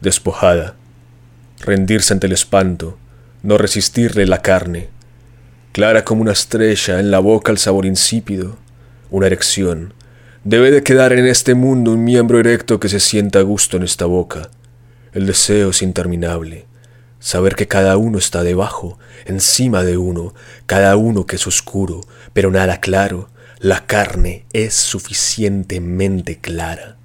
despojada, rendirse ante el espanto, no resistirle la carne, clara como una estrella, en la boca el sabor insípido, una erección. Debe de quedar en este mundo un miembro erecto que se sienta a gusto en esta boca. El deseo es interminable. Saber que cada uno está debajo, encima de uno, cada uno que es oscuro, pero nada claro, la carne es suficientemente clara.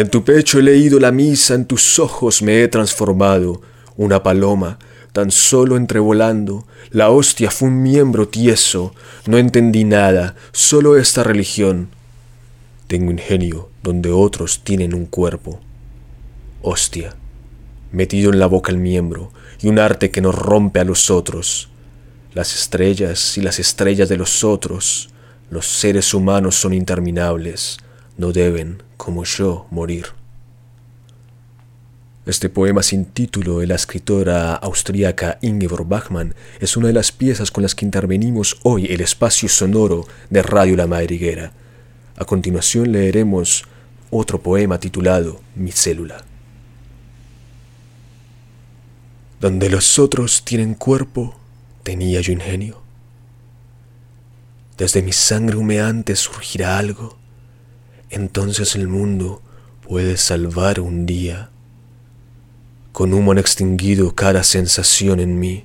En tu pecho he leído la misa, en tus ojos me he transformado, una paloma, tan solo entrevolando, la hostia fue un miembro tieso, no entendí nada, solo esta religión. Tengo ingenio donde otros tienen un cuerpo. Hostia metido en la boca el miembro, y un arte que nos rompe a los otros. Las estrellas y las estrellas de los otros, los seres humanos son interminables, no deben, como yo, morir. Este poema sin título de la escritora austríaca Ingeborg Bachmann es una de las piezas con las que intervenimos hoy el espacio sonoro de Radio La Madriguera. A continuación leeremos otro poema titulado Mi célula. Donde los otros tienen cuerpo, tenía yo ingenio. Desde mi sangre humeante surgirá algo, entonces el mundo puede salvar un día. Con humo han extinguido cada sensación en mí.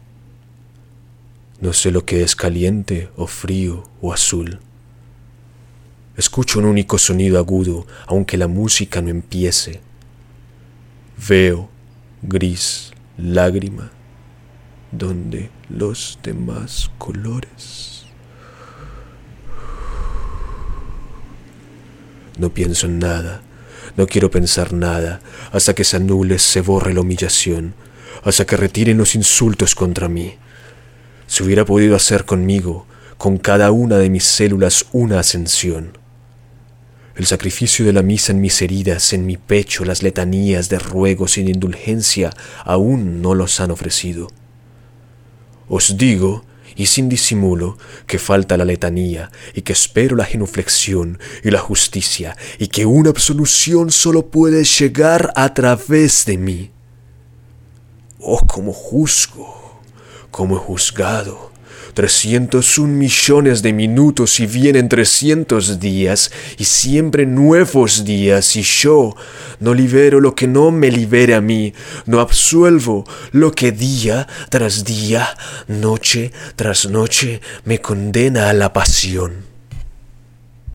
No sé lo que es caliente o frío o azul. Escucho un único sonido agudo, aunque la música no empiece. Veo gris lágrima donde los demás colores. No pienso en nada, no quiero pensar nada, hasta que se anule, se borre la humillación, hasta que retiren los insultos contra mí. Si hubiera podido hacer conmigo, con cada una de mis células, una ascensión el sacrificio de la misa en mis heridas, en mi pecho, las letanías de ruego sin indulgencia, aún no los han ofrecido. Os digo, y sin disimulo, que falta la letanía, y que espero la genuflexión y la justicia, y que una absolución solo puede llegar a través de mí. Oh, como juzgo, como he juzgado, 301 millones de minutos y vienen 300 días y siempre nuevos días y yo no libero lo que no me libere a mí, no absuelvo lo que día tras día, noche tras noche me condena a la pasión.